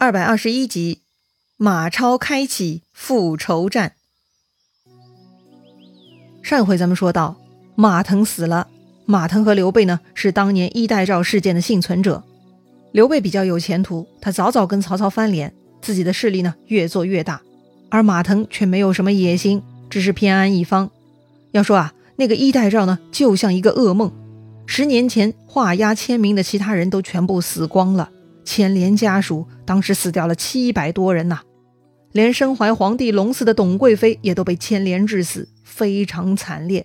二百二十一集，马超开启复仇战。上回咱们说到，马腾死了。马腾和刘备呢，是当年衣带诏事件的幸存者。刘备比较有前途，他早早跟曹操翻脸，自己的势力呢越做越大。而马腾却没有什么野心，只是偏安一方。要说啊，那个衣带诏呢，就像一个噩梦。十年前画押签名的其他人都全部死光了。牵连家属当时死掉了七百多人呐，连身怀皇帝龙嗣的董贵妃也都被牵连致死，非常惨烈。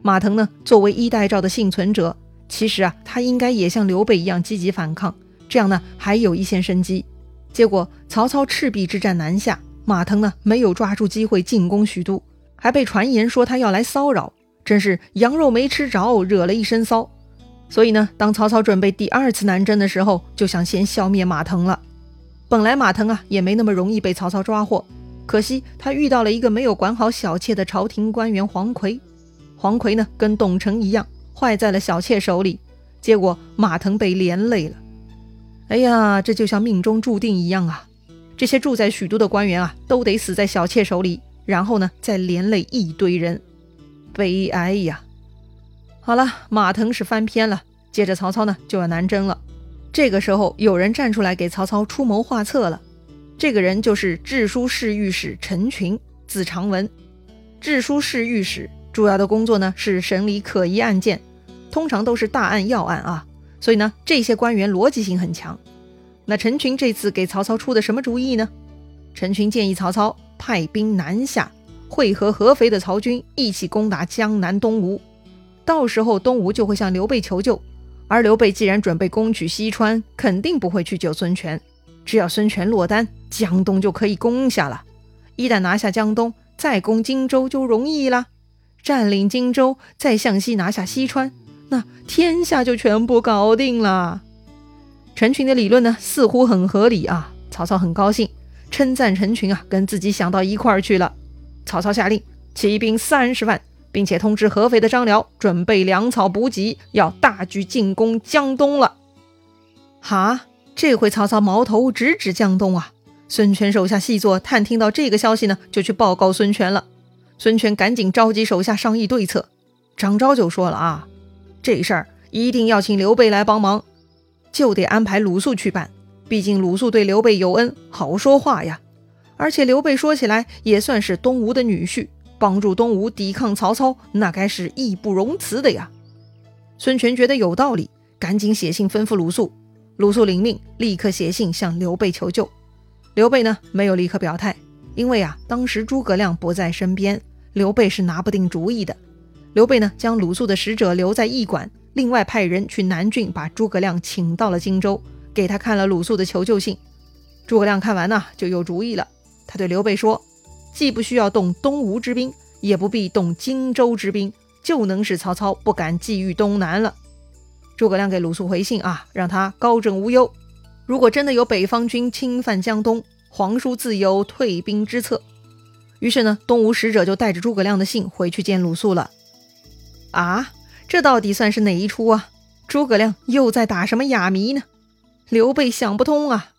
马腾呢，作为衣带诏的幸存者，其实啊，他应该也像刘备一样积极反抗，这样呢，还有一线生机。结果曹操赤壁之战南下，马腾呢没有抓住机会进攻许都，还被传言说他要来骚扰，真是羊肉没吃着，惹了一身骚。所以呢，当曹操准备第二次南征的时候，就想先消灭马腾了。本来马腾啊也没那么容易被曹操抓获，可惜他遇到了一个没有管好小妾的朝廷官员黄奎。黄奎呢跟董承一样，坏在了小妾手里，结果马腾被连累了。哎呀，这就像命中注定一样啊！这些住在许都的官员啊，都得死在小妾手里，然后呢再连累一堆人，悲哀呀！好了，马腾是翻篇了。接着曹操呢就要南征了。这个时候有人站出来给曹操出谋划策了。这个人就是治书侍御史陈群，字长文。治书侍御史主要的工作呢是审理可疑案件，通常都是大案要案啊。所以呢这些官员逻辑性很强。那陈群这次给曹操出的什么主意呢？陈群建议曹操派兵南下，会合合肥的曹军，一起攻打江南东吴。到时候东吴就会向刘备求救，而刘备既然准备攻取西川，肯定不会去救孙权。只要孙权落单，江东就可以攻下了。一旦拿下江东，再攻荆州就容易了。占领荆州，再向西拿下西川，那天下就全部搞定了。陈群的理论呢，似乎很合理啊。曹操很高兴，称赞陈群啊，跟自己想到一块儿去了。曹操下令起兵三十万。并且通知合肥的张辽准备粮草补给，要大举进攻江东了。哈，这回曹操矛头直指江东啊！孙权手下细作探听到这个消息呢，就去报告孙权了。孙权赶紧召集手下商议对策。张昭就说了啊，这事儿一定要请刘备来帮忙，就得安排鲁肃去办。毕竟鲁肃对刘备有恩，好说话呀。而且刘备说起来也算是东吴的女婿。帮助东吴抵抗曹操，那该是义不容辞的呀！孙权觉得有道理，赶紧写信吩咐鲁肃。鲁肃领命，立刻写信向刘备求救。刘备呢，没有立刻表态，因为啊，当时诸葛亮不在身边，刘备是拿不定主意的。刘备呢，将鲁肃的使者留在驿馆，另外派人去南郡把诸葛亮请到了荆州，给他看了鲁肃的求救信。诸葛亮看完呢，就有主意了。他对刘备说。既不需要动东吴之兵，也不必动荆州之兵，就能使曹操不敢觊觎东南了。诸葛亮给鲁肃回信啊，让他高枕无忧。如果真的有北方军侵犯江东，皇叔自有退兵之策。于是呢，东吴使者就带着诸葛亮的信回去见鲁肃了。啊，这到底算是哪一出啊？诸葛亮又在打什么哑谜呢？刘备想不通啊。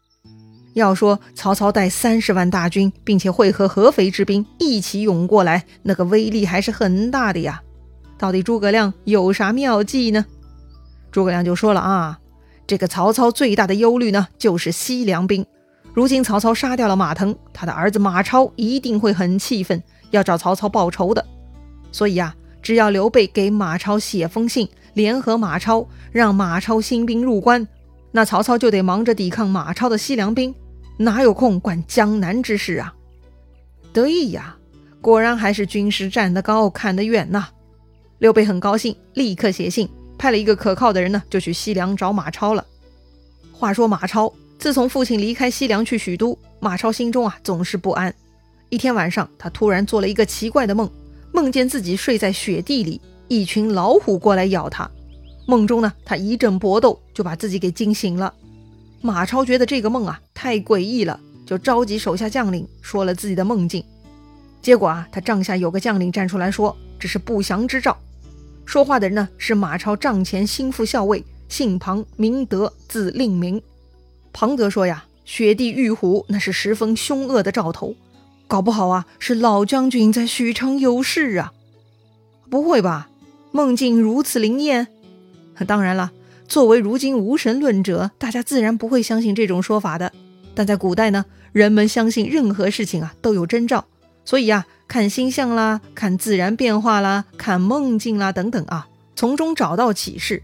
要说曹操带三十万大军，并且会合合肥之兵一起涌过来，那个威力还是很大的呀。到底诸葛亮有啥妙计呢？诸葛亮就说了啊，这个曹操最大的忧虑呢，就是西凉兵。如今曹操杀掉了马腾，他的儿子马超一定会很气愤，要找曹操报仇的。所以呀，只要刘备给马超写封信，联合马超，让马超兴兵入关，那曹操就得忙着抵抗马超的西凉兵。哪有空管江南之事啊？对呀，果然还是军师站得高，看得远呐。刘备很高兴，立刻写信，派了一个可靠的人呢，就去西凉找马超了。话说马超自从父亲离开西凉去许都，马超心中啊总是不安。一天晚上，他突然做了一个奇怪的梦，梦见自己睡在雪地里，一群老虎过来咬他。梦中呢，他一阵搏斗，就把自己给惊醒了。马超觉得这个梦啊太诡异了，就召集手下将领说了自己的梦境。结果啊，他帐下有个将领站出来说这是不祥之兆。说话的人呢是马超帐前心腹校尉，姓庞名德，字令明。庞德说呀，雪地遇虎，那是十分凶恶的兆头，搞不好啊，是老将军在许昌有事啊！不会吧？梦境如此灵验？当然了，作为如今无神论者，大家自然不会相信这种说法的。但在古代呢，人们相信任何事情啊都有征兆，所以啊，看星象啦，看自然变化啦，看梦境啦等等啊，从中找到启示。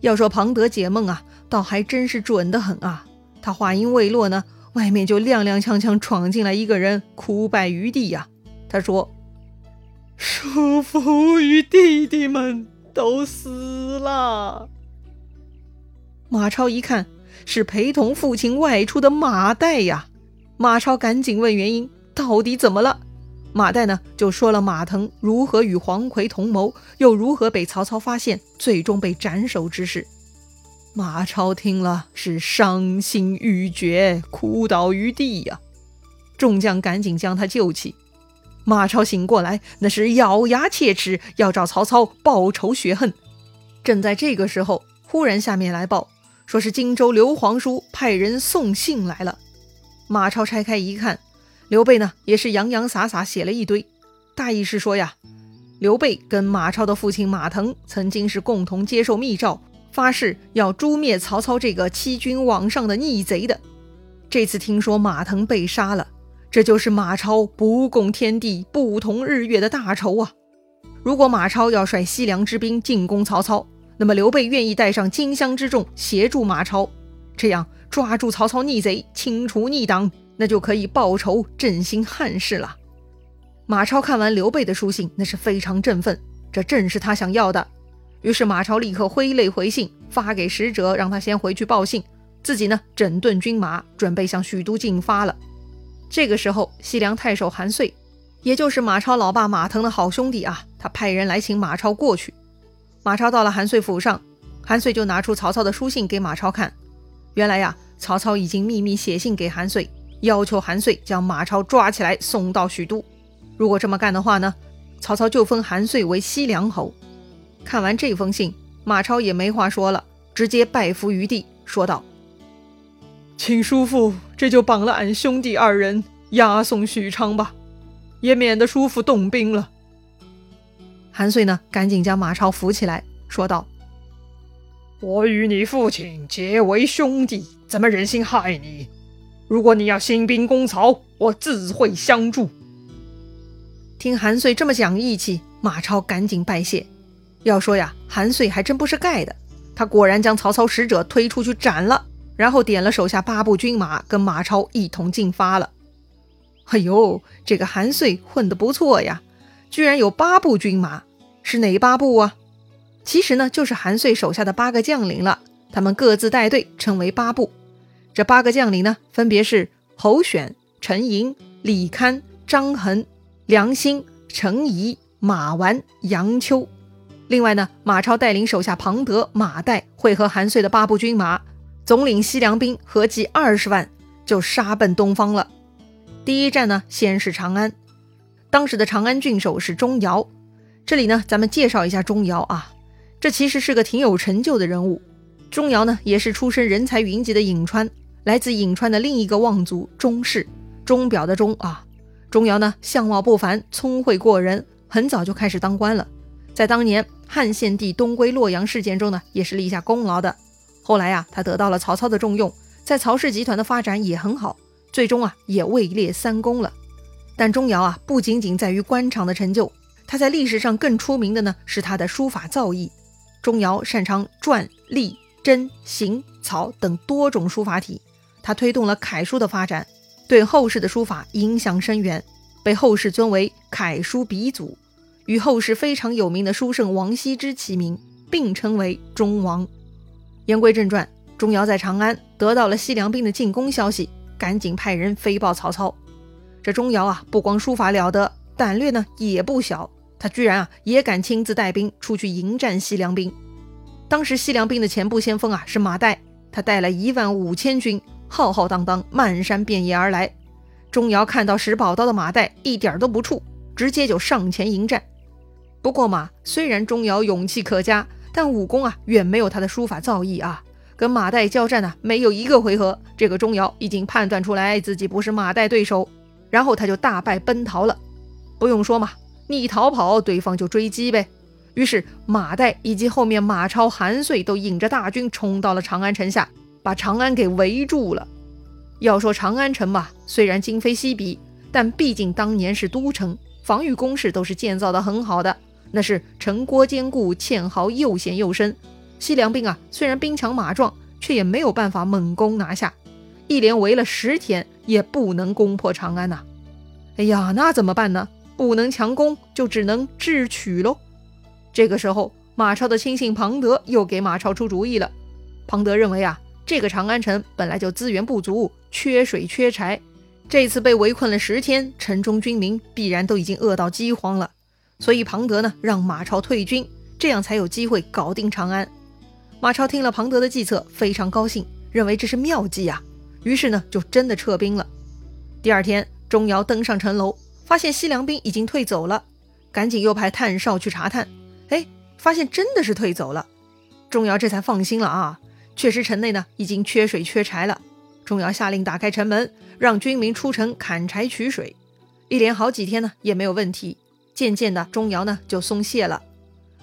要说庞德解梦啊，倒还真是准得很啊。他话音未落呢，外面就踉踉跄跄闯进来一个人，哭拜于地呀。他说：“叔父与弟弟们都死了。”马超一看，是陪同父亲外出的马岱呀。马超赶紧问原因，到底怎么了？马岱呢，就说了马腾如何与黄奎同谋，又如何被曹操发现，最终被斩首之事。马超听了是伤心欲绝，哭倒于地呀。众将赶紧将他救起。马超醒过来，那是咬牙切齿，要找曹操报仇雪恨。正在这个时候，忽然下面来报，说是荆州刘皇叔派人送信来了。马超拆开一看，刘备呢也是洋洋洒洒写了一堆，大意是说呀，刘备跟马超的父亲马腾曾经是共同接受密诏，发誓要诛灭曹操这个欺君罔上的逆贼的。这次听说马腾被杀了。这就是马超不共天地不同日月的大仇啊！如果马超要率西凉之兵进攻曹操，那么刘备愿意带上荆襄之众协助马超，这样抓住曹操逆贼，清除逆党，那就可以报仇振兴汉室了。马超看完刘备的书信，那是非常振奋，这正是他想要的。于是马超立刻挥泪回信，发给使者，让他先回去报信，自己呢整顿军马，准备向许都进发了。这个时候，西凉太守韩遂，也就是马超老爸马腾的好兄弟啊，他派人来请马超过去。马超到了韩遂府上，韩遂就拿出曹操的书信给马超看。原来呀，曹操已经秘密写信给韩遂，要求韩遂将马超抓起来送到许都。如果这么干的话呢，曹操就封韩遂为西凉侯。看完这封信，马超也没话说了，直接拜伏于地，说道。请叔父，这就绑了俺兄弟二人，押送许昌吧，也免得叔父动兵了。韩遂呢，赶紧将马超扶起来，说道：“我与你父亲结为兄弟，怎么忍心害你？如果你要兴兵攻曹，我自会相助。”听韩遂这么讲义气，马超赶紧拜谢。要说呀，韩遂还真不是盖的，他果然将曹操使者推出去斩了。然后点了手下八部军马，跟马超一同进发了。哎呦，这个韩遂混得不错呀，居然有八部军马，是哪八部啊？其实呢，就是韩遂手下的八个将领了，他们各自带队，称为八部。这八个将领呢，分别是侯选、陈寅、李堪、张衡、梁兴、程颐、马玩、杨秋。另外呢，马超带领手下庞德、马岱会合韩遂的八部军马。总领西凉兵合计二十万，就杀奔东方了。第一站呢，先是长安。当时的长安郡守是钟繇。这里呢，咱们介绍一下钟繇啊。这其实是个挺有成就的人物。钟繇呢，也是出身人才云集的颍川，来自颍川的另一个望族钟氏，钟表的钟啊。钟繇呢，相貌不凡，聪慧过人，很早就开始当官了。在当年汉献帝东归洛阳事件中呢，也是立下功劳的。后来呀，他得到了曹操的重用，在曹氏集团的发展也很好，最终啊也位列三公了。但钟繇啊不仅仅在于官场的成就，他在历史上更出名的呢是他的书法造诣。钟繇擅长篆、隶、真、行、草等多种书法体，他推动了楷书的发展，对后世的书法影响深远，被后世尊为楷书鼻祖，与后世非常有名的书圣王羲之齐名，并称为钟王。言归正传，钟繇在长安得到了西凉兵的进攻消息，赶紧派人飞报曹操。这钟繇啊，不光书法了得，胆略呢也不小。他居然啊也敢亲自带兵出去迎战西凉兵。当时西凉兵的前部先锋啊是马岱，他带了一万五千军，浩浩荡荡漫山遍野而来。钟繇看到使宝刀的马岱一点都不怵，直接就上前迎战。不过嘛，虽然钟繇勇气可嘉。但武功啊，远没有他的书法造诣啊，跟马岱交战呢，没有一个回合，这个钟繇已经判断出来自己不是马岱对手，然后他就大败奔逃了。不用说嘛，你逃跑，对方就追击呗。于是马岱以及后面马超、韩遂都引着大军冲到了长安城下，把长安给围住了。要说长安城嘛，虽然今非昔比，但毕竟当年是都城，防御工事都是建造的很好的，那是城郭坚固，堑壕又险又深。西凉兵啊，虽然兵强马壮，却也没有办法猛攻拿下，一连围了十天，也不能攻破长安呐。哎呀，那怎么办呢？不能强攻，就只能智取喽。这个时候，马超的亲信庞德又给马超出主意了。庞德认为啊，这个长安城本来就资源不足，缺水缺柴，这次被围困了十天，城中军民必然都已经饿到饥荒了。所以庞德呢，让马超退军，这样才有机会搞定长安。马超听了庞德的计策，非常高兴，认为这是妙计啊，于是呢，就真的撤兵了。第二天，钟繇登上城楼，发现西凉兵已经退走了，赶紧又派探哨去查探。哎，发现真的是退走了，钟繇这才放心了啊！确实城内呢已经缺水缺柴了。钟繇下令打开城门，让军民出城砍柴取水。一连好几天呢也没有问题，渐渐的钟繇呢就松懈了。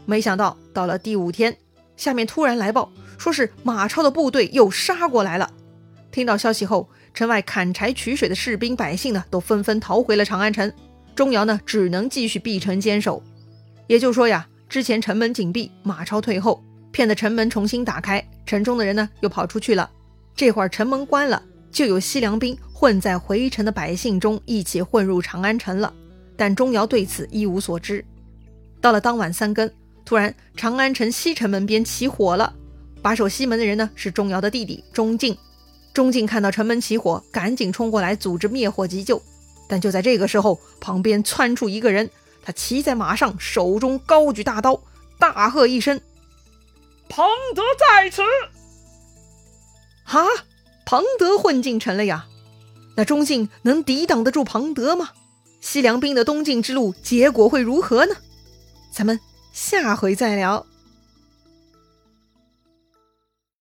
没想到到了第五天，下面突然来报，说是马超的部队又杀过来了。听到消息后，城外砍柴取水的士兵百姓呢都纷纷逃回了长安城。钟繇呢只能继续闭城坚守。也就是说呀。之前城门紧闭，马超退后，骗得城门重新打开，城中的人呢又跑出去了。这会儿城门关了，就有西凉兵混在回城的百姓中一起混入长安城了。但钟繇对此一无所知。到了当晚三更，突然长安城西城门边起火了，把守西门的人呢是钟繇的弟弟钟敬。钟敬看到城门起火，赶紧冲过来组织灭火急救。但就在这个时候，旁边窜出一个人。他骑在马上，手中高举大刀，大喝一声：“庞德在此！”哈，庞德混进城了呀！那钟敬能抵挡得住庞德吗？西凉兵的东进之路结果会如何呢？咱们下回再聊。